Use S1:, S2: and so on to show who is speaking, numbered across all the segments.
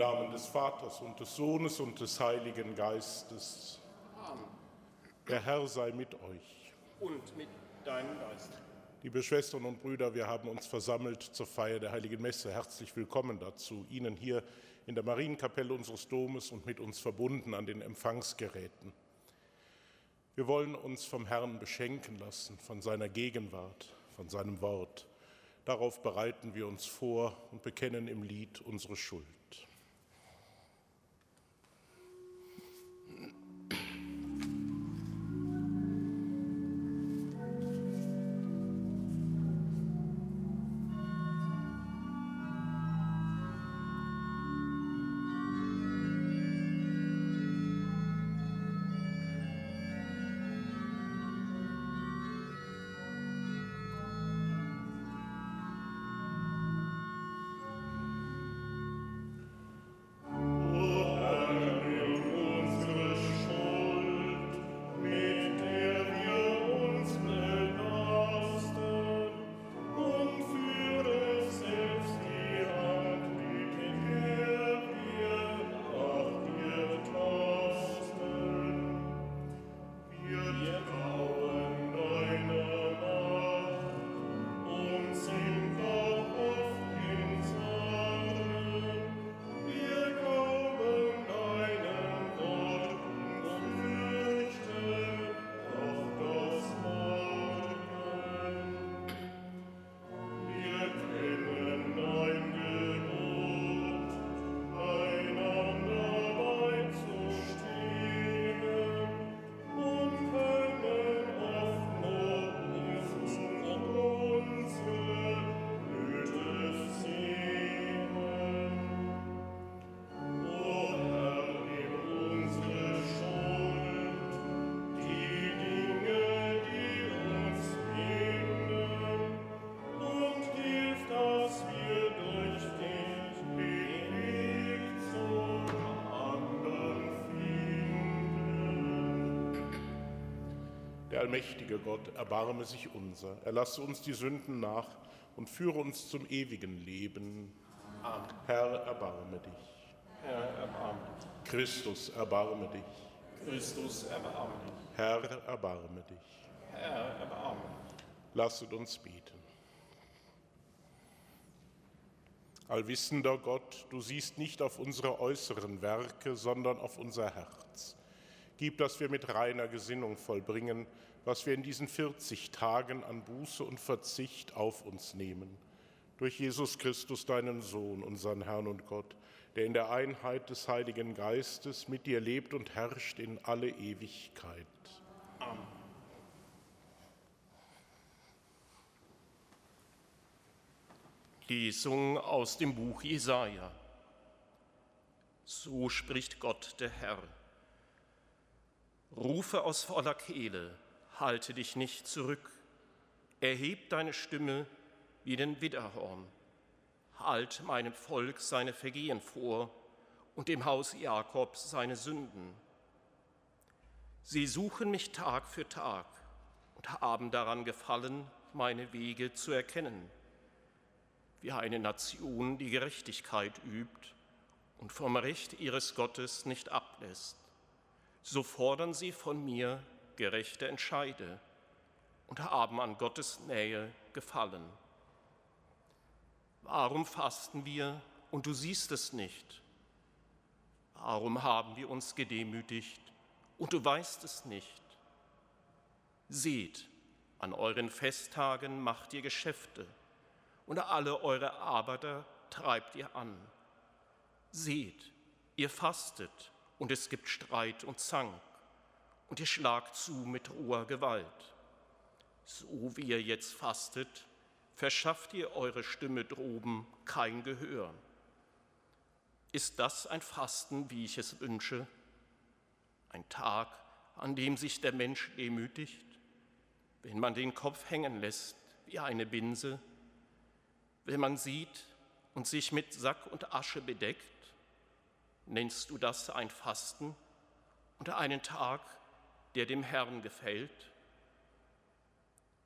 S1: Namen des Vaters und des Sohnes und des Heiligen Geistes.
S2: Amen.
S1: Der Herr sei mit euch.
S2: Und mit deinem Geist.
S1: Liebe Schwestern und Brüder, wir haben uns versammelt zur Feier der Heiligen Messe. Herzlich willkommen dazu. Ihnen hier in der Marienkapelle unseres Domes und mit uns verbunden an den Empfangsgeräten. Wir wollen uns vom Herrn beschenken lassen, von seiner Gegenwart, von seinem Wort. Darauf bereiten wir uns vor und bekennen im Lied unsere Schuld. Der allmächtige Gott, erbarme sich unser. Erlasse uns die Sünden nach und führe uns zum ewigen Leben.
S2: Amen.
S1: Herr, erbarme dich.
S2: Herr, erbarme dich.
S1: Christus, erbarme dich.
S2: Christus, erbarme dich.
S1: Herr, erbarme dich.
S2: Herr, erbarme dich.
S1: Lasset uns beten. Allwissender Gott, du siehst nicht auf unsere äußeren Werke, sondern auf unser Herz. Gib, dass wir mit reiner Gesinnung vollbringen, was wir in diesen 40 Tagen an Buße und Verzicht auf uns nehmen. Durch Jesus Christus, deinen Sohn, unseren Herrn und Gott, der in der Einheit des Heiligen Geistes mit dir lebt und herrscht in alle Ewigkeit.
S2: Amen. Lesung aus dem Buch Jesaja. So spricht Gott, der Herr. Rufe aus voller Kehle, halte dich nicht zurück. Erheb deine Stimme wie den Widderhorn. Halt meinem Volk seine Vergehen vor und dem Haus Jakobs seine Sünden. Sie suchen mich Tag für Tag und haben daran gefallen, meine Wege zu erkennen. Wie eine Nation, die Gerechtigkeit übt und vom Recht ihres Gottes nicht ablässt so fordern sie von mir gerechte Entscheide und haben an Gottes Nähe gefallen. Warum fasten wir und du siehst es nicht? Warum haben wir uns gedemütigt und du weißt es nicht? Seht, an euren Festtagen macht ihr Geschäfte und alle eure Arbeiter treibt ihr an. Seht, ihr fastet und es gibt Streit und Zank und ihr schlagt zu mit roher Gewalt. So wie ihr jetzt fastet, verschafft ihr eure Stimme droben kein Gehör. Ist das ein Fasten, wie ich es wünsche? Ein Tag, an dem sich der Mensch demütigt, wenn man den Kopf hängen lässt wie eine Binse, wenn man sieht und sich mit Sack und Asche bedeckt, Nennst du das ein Fasten und einen Tag, der dem Herrn gefällt?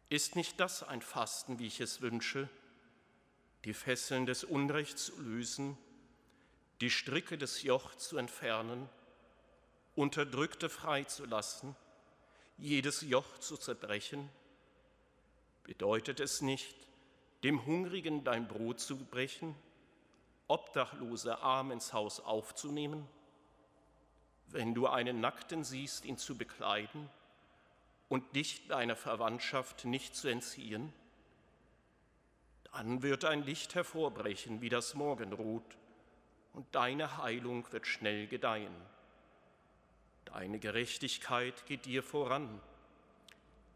S2: Ist nicht das ein Fasten, wie ich es wünsche, die Fesseln des Unrechts zu lösen, die Stricke des Joch zu entfernen, Unterdrückte freizulassen, jedes Joch zu zerbrechen? Bedeutet es nicht, dem Hungrigen dein Brot zu brechen, Obdachlose arm ins Haus aufzunehmen? Wenn du einen Nackten siehst, ihn zu bekleiden und dich deiner Verwandtschaft nicht zu entziehen? Dann wird ein Licht hervorbrechen wie das Morgenrot und deine Heilung wird schnell gedeihen. Deine Gerechtigkeit geht dir voran.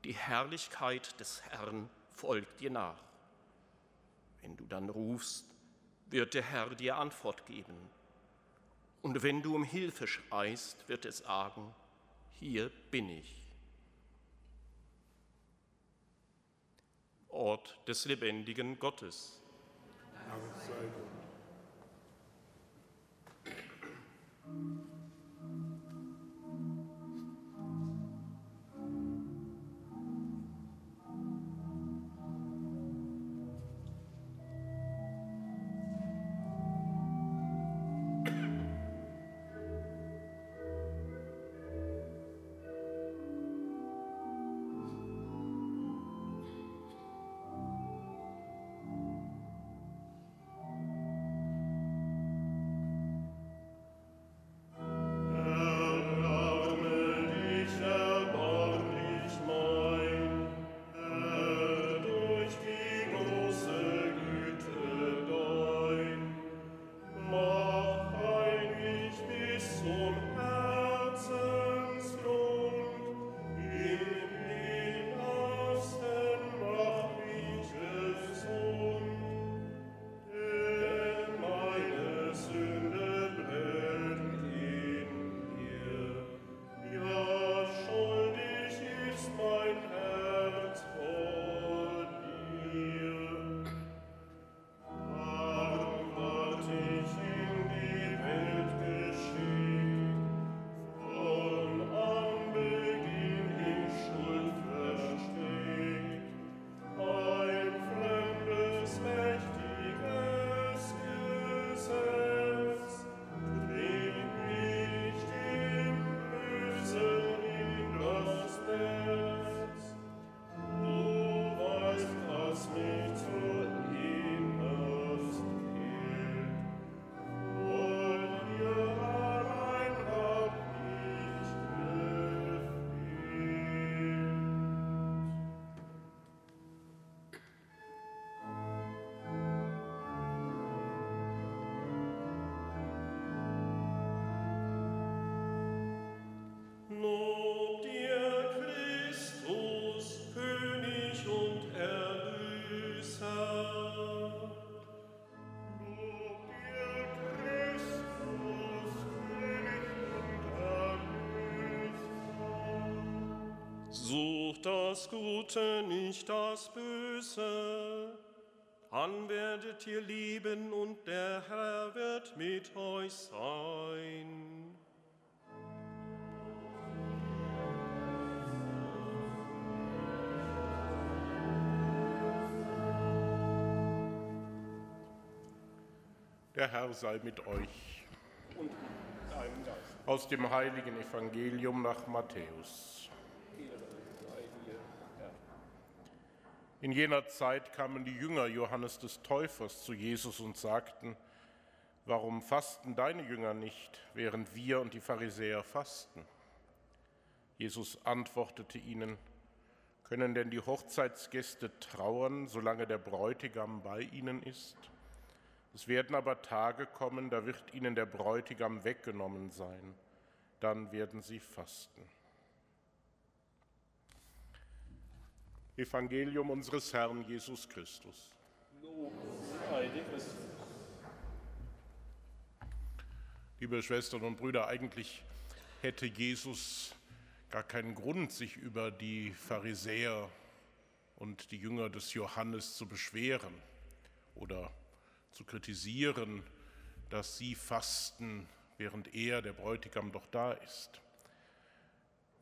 S2: Die Herrlichkeit des Herrn folgt dir nach. Wenn du dann rufst, wird der Herr dir Antwort geben. Und wenn du um Hilfe schreist, wird er sagen, hier bin ich. Ort des lebendigen Gottes. Dank sei Gott.
S3: Sucht das Gute, nicht das Böse. Dann werdet ihr lieben und der Herr wird mit euch sein.
S1: Der Herr sei mit euch. Und deinem Geist. Aus dem heiligen Evangelium nach Matthäus. In jener Zeit kamen die Jünger Johannes des Täufers zu Jesus und sagten, warum fasten deine Jünger nicht, während wir und die Pharisäer fasten? Jesus antwortete ihnen, können denn die Hochzeitsgäste trauern, solange der Bräutigam bei ihnen ist? Es werden aber Tage kommen, da wird ihnen der Bräutigam weggenommen sein, dann werden sie fasten. Evangelium unseres Herrn Jesus Christus. Liebe Schwestern und Brüder, eigentlich hätte Jesus gar keinen Grund, sich über die Pharisäer und die Jünger des Johannes zu beschweren oder zu kritisieren, dass sie fasten, während er, der Bräutigam, doch da ist.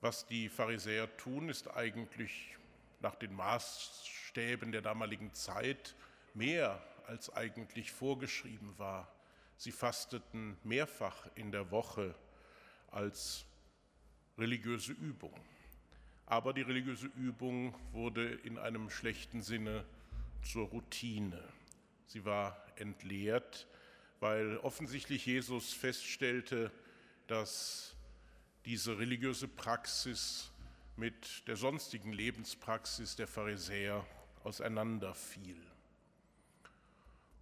S1: Was die Pharisäer tun, ist eigentlich nach den Maßstäben der damaligen Zeit mehr als eigentlich vorgeschrieben war. Sie fasteten mehrfach in der Woche als religiöse Übung. Aber die religiöse Übung wurde in einem schlechten Sinne zur Routine. Sie war entleert, weil offensichtlich Jesus feststellte, dass diese religiöse Praxis mit der sonstigen Lebenspraxis der Pharisäer auseinanderfiel.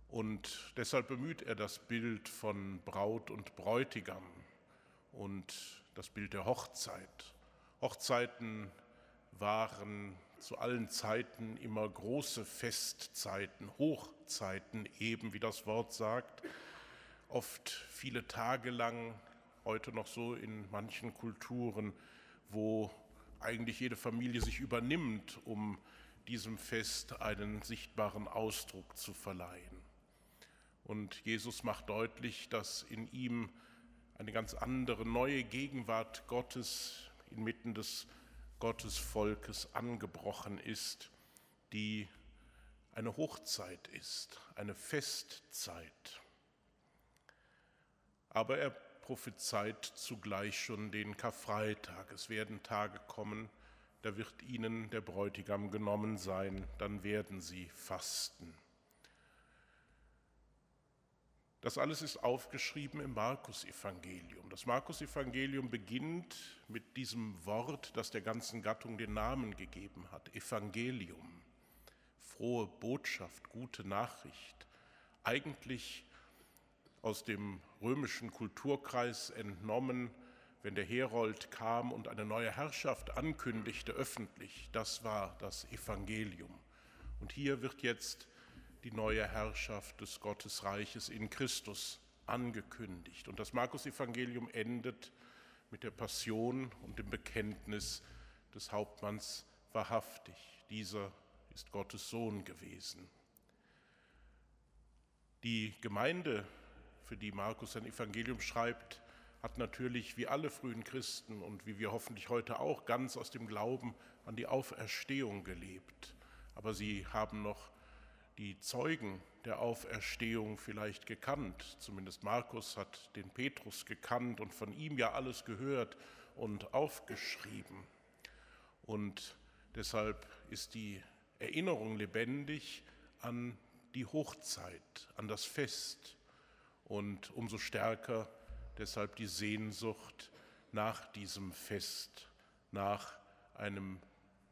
S1: Und deshalb bemüht er das Bild von Braut und Bräutigam und das Bild der Hochzeit. Hochzeiten waren zu allen Zeiten immer große Festzeiten, Hochzeiten eben, wie das Wort sagt, oft viele Tage lang, heute noch so in manchen Kulturen, wo eigentlich jede Familie sich übernimmt, um diesem Fest einen sichtbaren Ausdruck zu verleihen. Und Jesus macht deutlich, dass in ihm eine ganz andere, neue Gegenwart Gottes inmitten des Gottesvolkes angebrochen ist, die eine Hochzeit ist, eine Festzeit. Aber er prophezeit zugleich schon den Karfreitag. Es werden Tage kommen, da wird ihnen der Bräutigam genommen sein, dann werden sie fasten. Das alles ist aufgeschrieben im Markus-Evangelium. Das Markus-Evangelium beginnt mit diesem Wort, das der ganzen Gattung den Namen gegeben hat: Evangelium. Frohe Botschaft, gute Nachricht. Eigentlich aus dem römischen Kulturkreis entnommen, wenn der Herold kam und eine neue Herrschaft ankündigte öffentlich. Das war das Evangelium. Und hier wird jetzt die neue Herrschaft des Gottesreiches in Christus angekündigt. Und das Markus-Evangelium endet mit der Passion und dem Bekenntnis des Hauptmanns wahrhaftig. Dieser ist Gottes Sohn gewesen. Die Gemeinde, für die Markus sein Evangelium schreibt, hat natürlich wie alle frühen Christen und wie wir hoffentlich heute auch ganz aus dem Glauben an die Auferstehung gelebt. Aber sie haben noch die Zeugen der Auferstehung vielleicht gekannt. Zumindest Markus hat den Petrus gekannt und von ihm ja alles gehört und aufgeschrieben. Und deshalb ist die Erinnerung lebendig an die Hochzeit, an das Fest und umso stärker deshalb die Sehnsucht nach diesem Fest, nach einem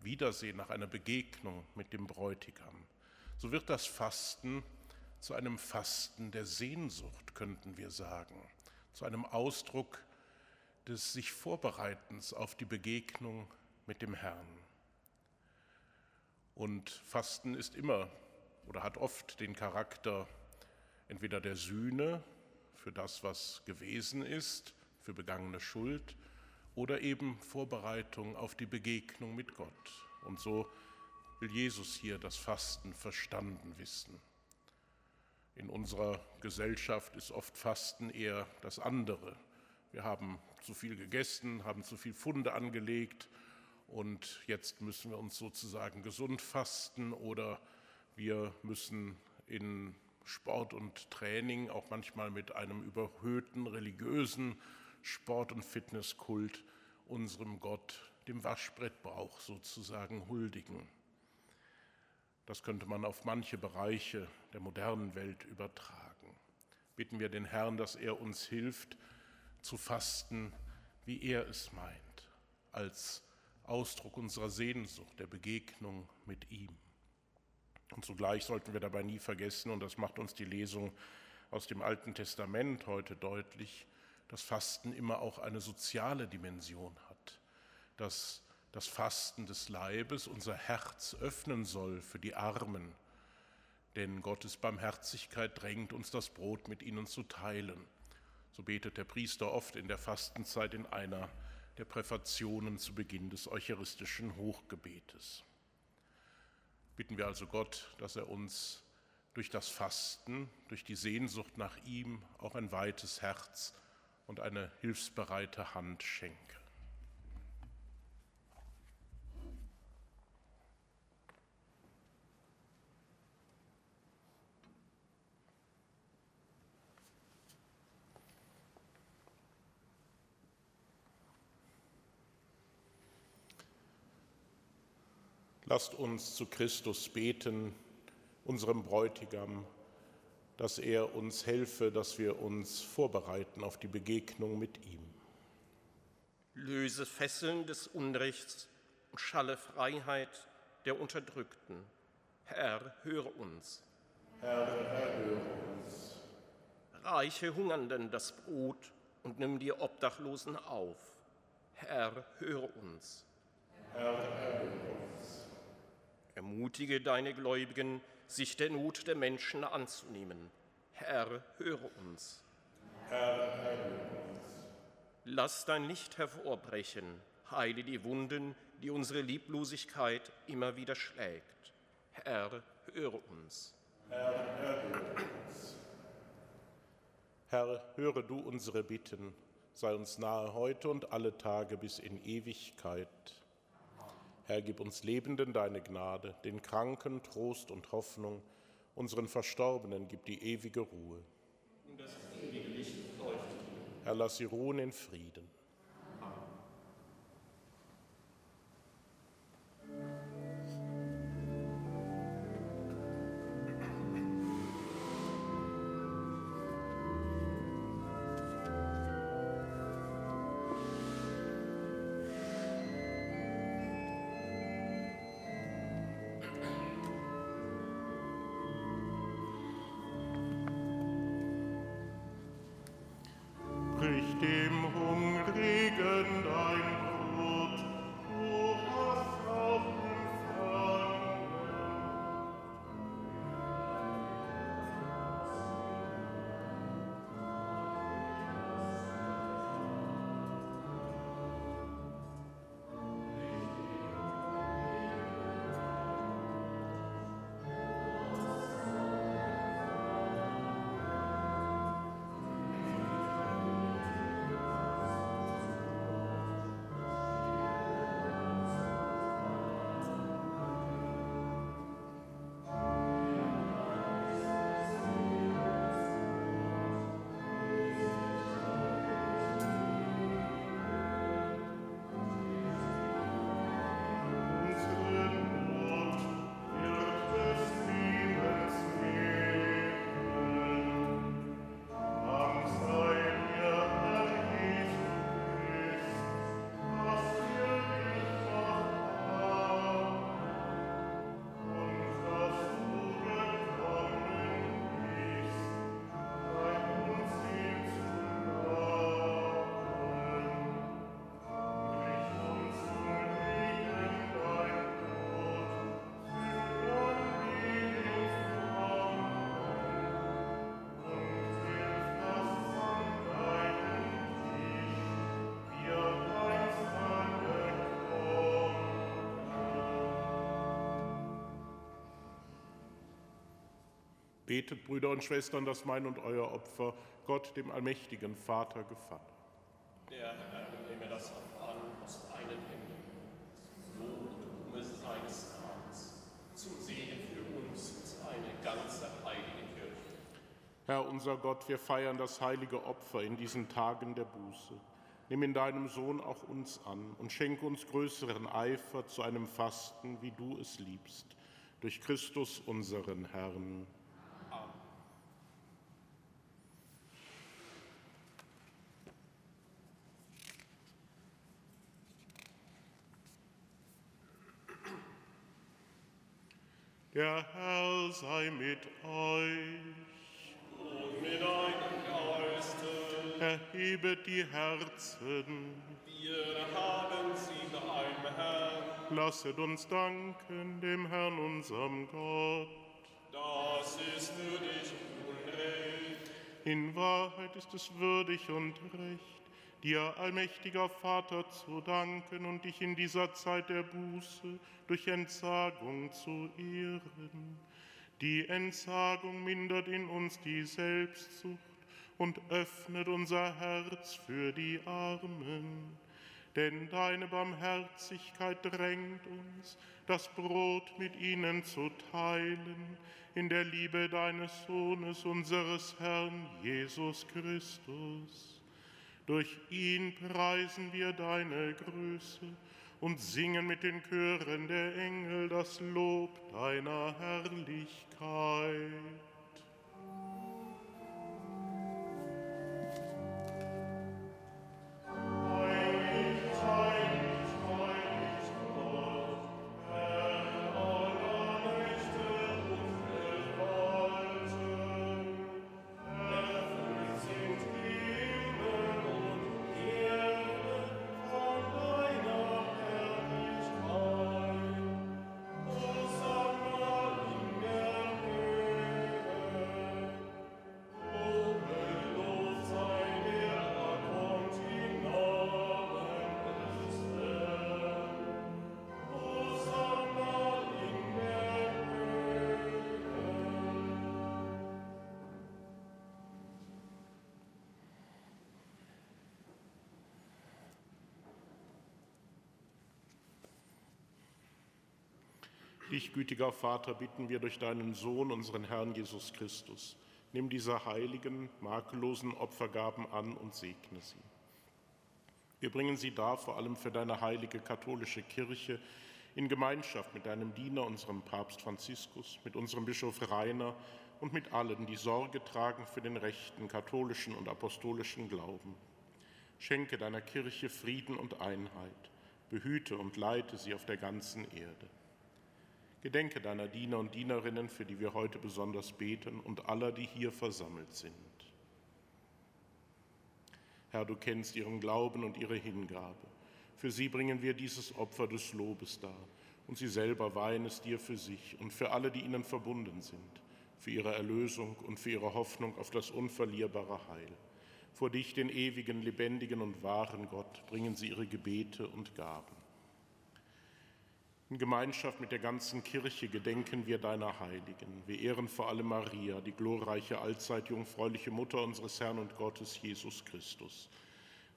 S1: Wiedersehen, nach einer Begegnung mit dem Bräutigam so wird das Fasten zu einem Fasten der Sehnsucht, könnten wir sagen, zu einem Ausdruck des sich Vorbereitens auf die Begegnung mit dem Herrn. Und Fasten ist immer oder hat oft den Charakter entweder der Sühne für das, was gewesen ist, für begangene Schuld, oder eben Vorbereitung auf die Begegnung mit Gott. Und so will Jesus hier das Fasten verstanden wissen. In unserer Gesellschaft ist oft Fasten eher das andere. Wir haben zu viel gegessen, haben zu viel Funde angelegt und jetzt müssen wir uns sozusagen gesund fasten oder wir müssen in Sport und Training auch manchmal mit einem überhöhten religiösen Sport- und Fitnesskult unserem Gott, dem Waschbrettbrauch sozusagen huldigen. Das könnte man auf manche Bereiche der modernen Welt übertragen. Bitten wir den Herrn, dass er uns hilft zu fasten, wie er es meint, als Ausdruck unserer Sehnsucht, der Begegnung mit ihm. Und zugleich sollten wir dabei nie vergessen, und das macht uns die Lesung aus dem Alten Testament heute deutlich, dass Fasten immer auch eine soziale Dimension hat, dass das Fasten des Leibes unser Herz öffnen soll für die Armen. Denn Gottes Barmherzigkeit drängt uns das Brot mit ihnen zu teilen. So betet der Priester oft in der Fastenzeit in einer der Präfationen zu Beginn des eucharistischen Hochgebetes. Bitten wir also Gott, dass er uns durch das Fasten, durch die Sehnsucht nach ihm auch ein weites Herz und eine hilfsbereite Hand schenke. Lasst uns zu Christus beten, unserem Bräutigam, dass er uns helfe, dass wir uns vorbereiten auf die Begegnung mit ihm.
S2: Löse Fesseln des Unrechts und schalle Freiheit der Unterdrückten. Herr, höre uns.
S1: Herr, erhöre uns.
S2: Reiche Hungernden das Brot und nimm die Obdachlosen auf. Herr, höre uns.
S1: Herr, erhöre uns.
S2: Ermutige deine Gläubigen, sich der Not der Menschen anzunehmen. Herr, höre uns.
S1: Herr, erhöre uns.
S2: Lass dein Licht hervorbrechen, heile die Wunden, die unsere Lieblosigkeit immer wieder schlägt. Herr, höre uns.
S1: Herr, erhöre uns. Herr, höre du unsere Bitten, sei uns nahe heute und alle Tage bis in Ewigkeit. Herr, gib uns Lebenden deine Gnade, den Kranken Trost und Hoffnung, unseren Verstorbenen gib die ewige Ruhe.
S2: Und das ewige Licht leuchtet.
S1: Herr, lass sie ruhen in Frieden. Betet, Brüder und Schwestern, dass mein und euer Opfer Gott, dem allmächtigen Vater, gefalle.
S2: Der Herr nehme das an aus deinen Händen, so und um es seines Namens, zum Segen für uns und ganze heilige Kirche.
S1: Herr unser Gott, wir feiern das heilige Opfer in diesen Tagen der Buße. Nimm in deinem Sohn auch uns an und schenke uns größeren Eifer zu einem Fasten, wie du es liebst. Durch Christus unseren Herrn. Der Herr sei mit euch.
S3: Und mit deinem Geiste,
S1: Erhebet die Herzen.
S3: wir haben sie beim Herrn.
S1: Lasset uns danken dem Herrn, unserem Gott.
S3: Das ist würdig und recht.
S1: In Wahrheit ist es würdig und recht, dir, allmächtiger Vater, zu danken und dich in dieser Zeit der Buße durch Entsagung zu ehren. Die Entsagung mindert in uns die Selbstsucht und öffnet unser Herz für die Armen. Denn deine Barmherzigkeit drängt uns, das Brot mit ihnen zu teilen, in der Liebe deines Sohnes, unseres Herrn Jesus Christus. Durch ihn preisen wir deine Größe und singen mit den Chören der Engel das Lob deiner Herrlichkeit. Dich, gütiger Vater, bitten wir durch deinen Sohn, unseren Herrn Jesus Christus. Nimm diese heiligen, makellosen Opfergaben an und segne sie. Wir bringen sie dar, vor allem für deine heilige katholische Kirche, in Gemeinschaft mit deinem Diener, unserem Papst Franziskus, mit unserem Bischof Rainer und mit allen, die Sorge tragen für den rechten katholischen und apostolischen Glauben. Schenke deiner Kirche Frieden und Einheit, behüte und leite sie auf der ganzen Erde. Gedenke deiner Diener und Dienerinnen, für die wir heute besonders beten, und aller, die hier versammelt sind. Herr, du kennst ihren Glauben und ihre Hingabe. Für sie bringen wir dieses Opfer des Lobes dar, und sie selber weihen es dir für sich und für alle, die ihnen verbunden sind, für ihre Erlösung und für ihre Hoffnung auf das unverlierbare Heil. Vor dich, den ewigen, lebendigen und wahren Gott, bringen sie ihre Gebete und Gaben. In Gemeinschaft mit der ganzen Kirche gedenken wir deiner Heiligen. Wir ehren vor allem Maria, die glorreiche, allzeit jungfräuliche Mutter unseres Herrn und Gottes Jesus Christus.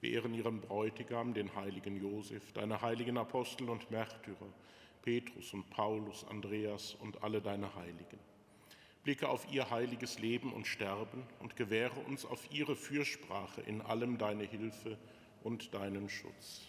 S1: Wir ehren ihren Bräutigam, den heiligen Josef, deine heiligen Apostel und Märtyrer, Petrus und Paulus, Andreas und alle deine Heiligen. Blicke auf ihr heiliges Leben und Sterben und gewähre uns auf ihre Fürsprache in allem deine Hilfe und deinen Schutz.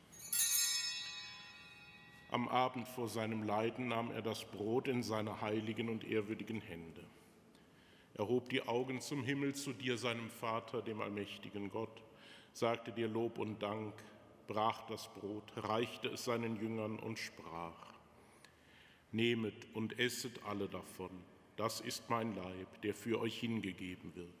S1: Am Abend vor seinem Leiden nahm er das Brot in seine heiligen und ehrwürdigen Hände. Er hob die Augen zum Himmel zu dir, seinem Vater, dem allmächtigen Gott, sagte dir Lob und Dank, brach das Brot, reichte es seinen Jüngern und sprach, Nehmet und esset alle davon, das ist mein Leib, der für euch hingegeben wird.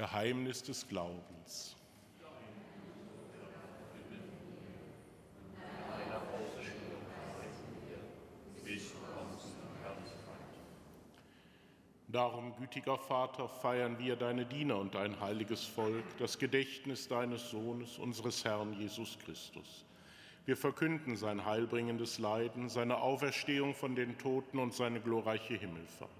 S1: Geheimnis des Glaubens. Darum, gütiger Vater, feiern wir deine Diener und dein heiliges Volk, das Gedächtnis deines Sohnes, unseres Herrn Jesus Christus. Wir verkünden sein heilbringendes Leiden, seine Auferstehung von den Toten und seine glorreiche Himmelfahrt.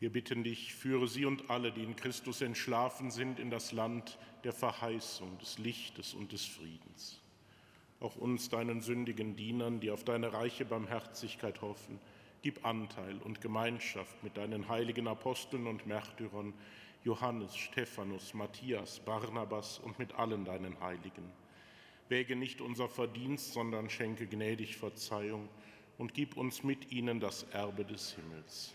S1: Wir bitten dich, führe sie und alle, die in Christus entschlafen sind, in das Land der Verheißung, des Lichtes und des Friedens. Auch uns, deinen sündigen Dienern, die auf deine reiche Barmherzigkeit hoffen, gib Anteil und Gemeinschaft mit deinen heiligen Aposteln und Märtyrern, Johannes, Stephanus, Matthias, Barnabas und mit allen deinen Heiligen. Wäge nicht unser Verdienst, sondern schenke gnädig Verzeihung und gib uns mit ihnen das Erbe des Himmels.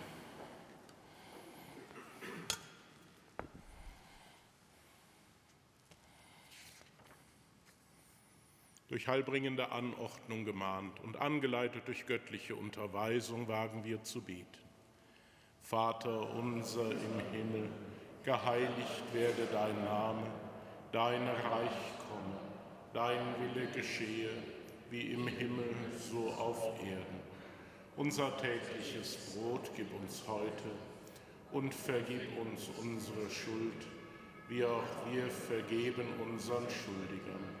S1: Durch heilbringende Anordnung gemahnt und angeleitet durch göttliche Unterweisung wagen wir zu beten. Vater unser im Himmel, geheiligt werde dein Name, dein Reich komme, dein Wille geschehe, wie im Himmel so auf Erden. Unser tägliches Brot gib uns heute und vergib uns unsere Schuld, wie auch wir vergeben unseren Schuldigern.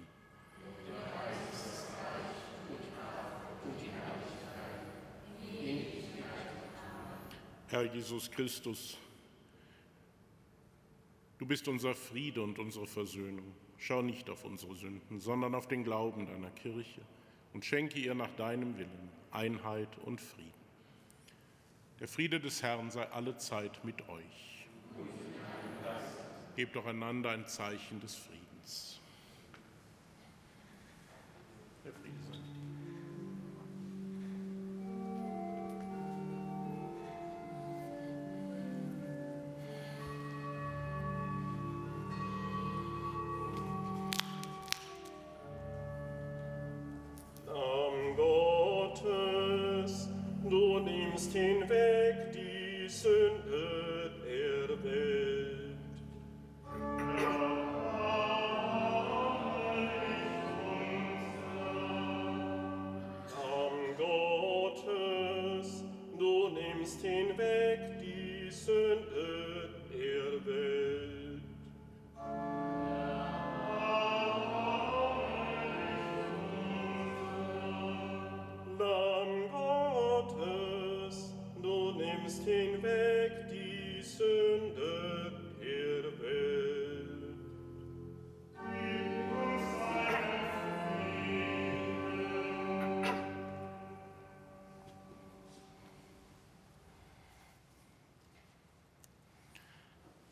S1: Herr Jesus Christus, du bist unser Friede und unsere Versöhnung. Schau nicht auf unsere Sünden, sondern auf den Glauben deiner Kirche und schenke ihr nach deinem Willen Einheit und Frieden. Der Friede des Herrn sei alle Zeit mit euch. Gebt doch einander ein Zeichen des Friedens.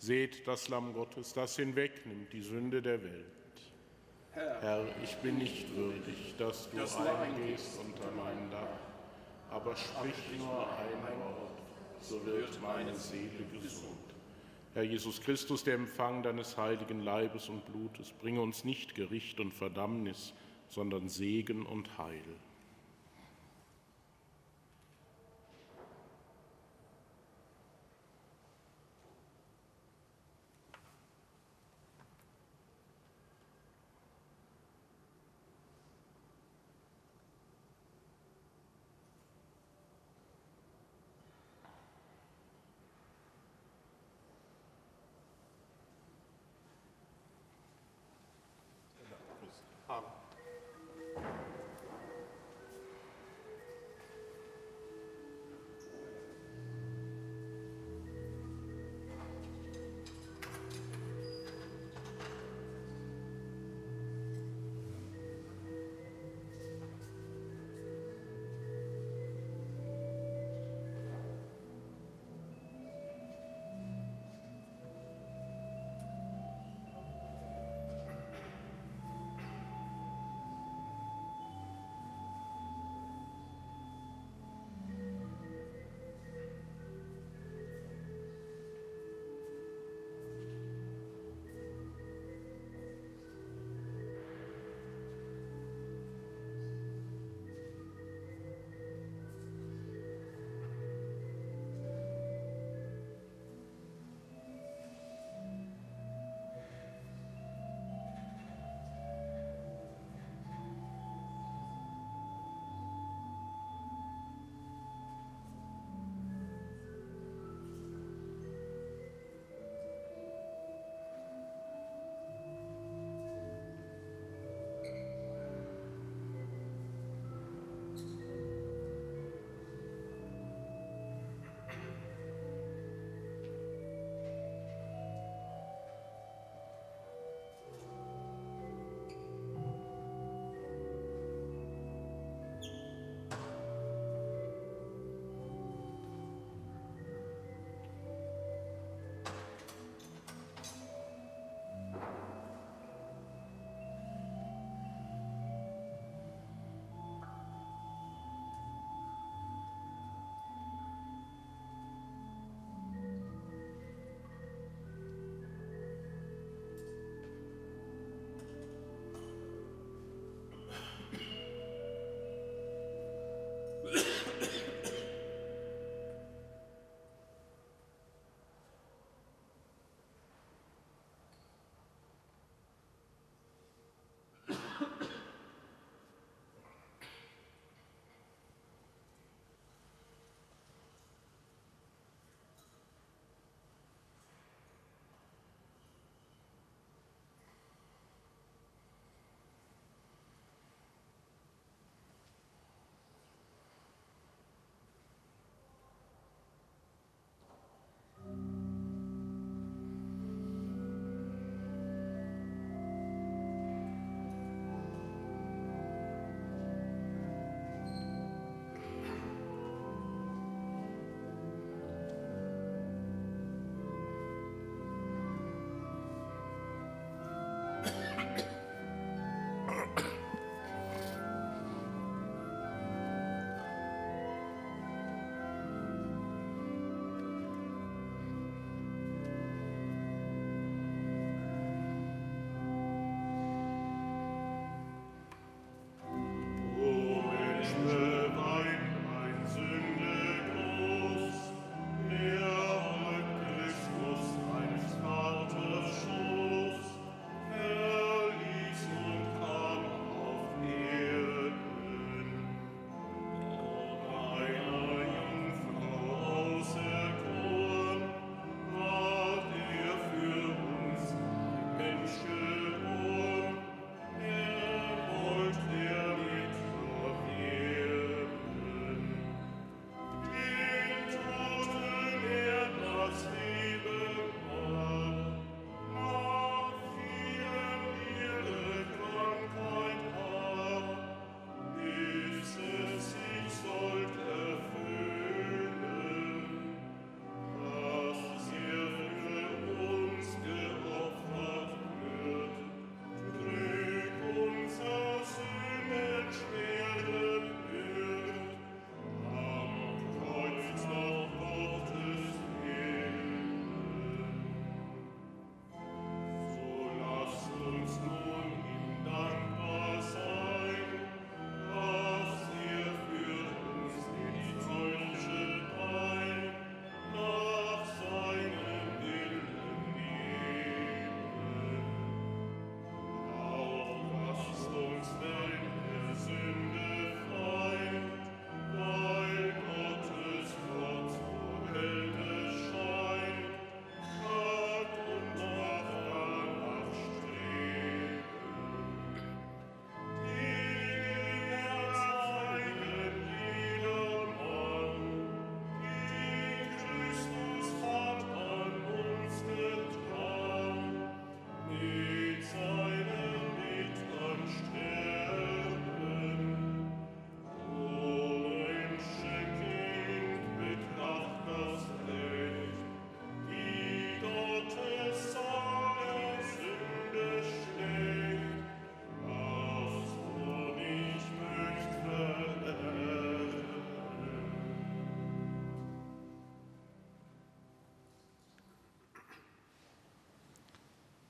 S1: Seht das Lamm Gottes, das hinwegnimmt die Sünde der Welt. Herr, Herr ich bin nicht würdig, dass du dass eingehst unter mein Dach, aber sprich nur ein Wort, so wird meine Seele gesund. Herr Jesus Christus, der Empfang deines heiligen Leibes und Blutes, bringe uns nicht Gericht und Verdammnis, sondern Segen und Heil.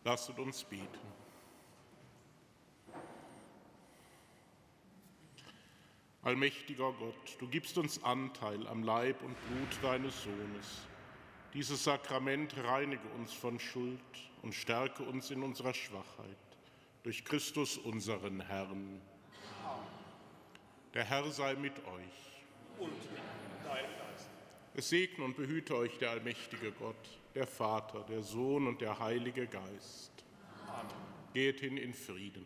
S1: Lasst uns beten. Allmächtiger Gott, du gibst uns Anteil am Leib und Blut deines Sohnes. Dieses Sakrament reinige uns von Schuld und stärke uns in unserer Schwachheit. Durch Christus unseren Herrn. Der Herr sei mit euch.
S3: Und mit.
S1: Es segne und behüte euch der allmächtige Gott, der Vater, der Sohn und der Heilige Geist. Amen. Geht hin in Frieden.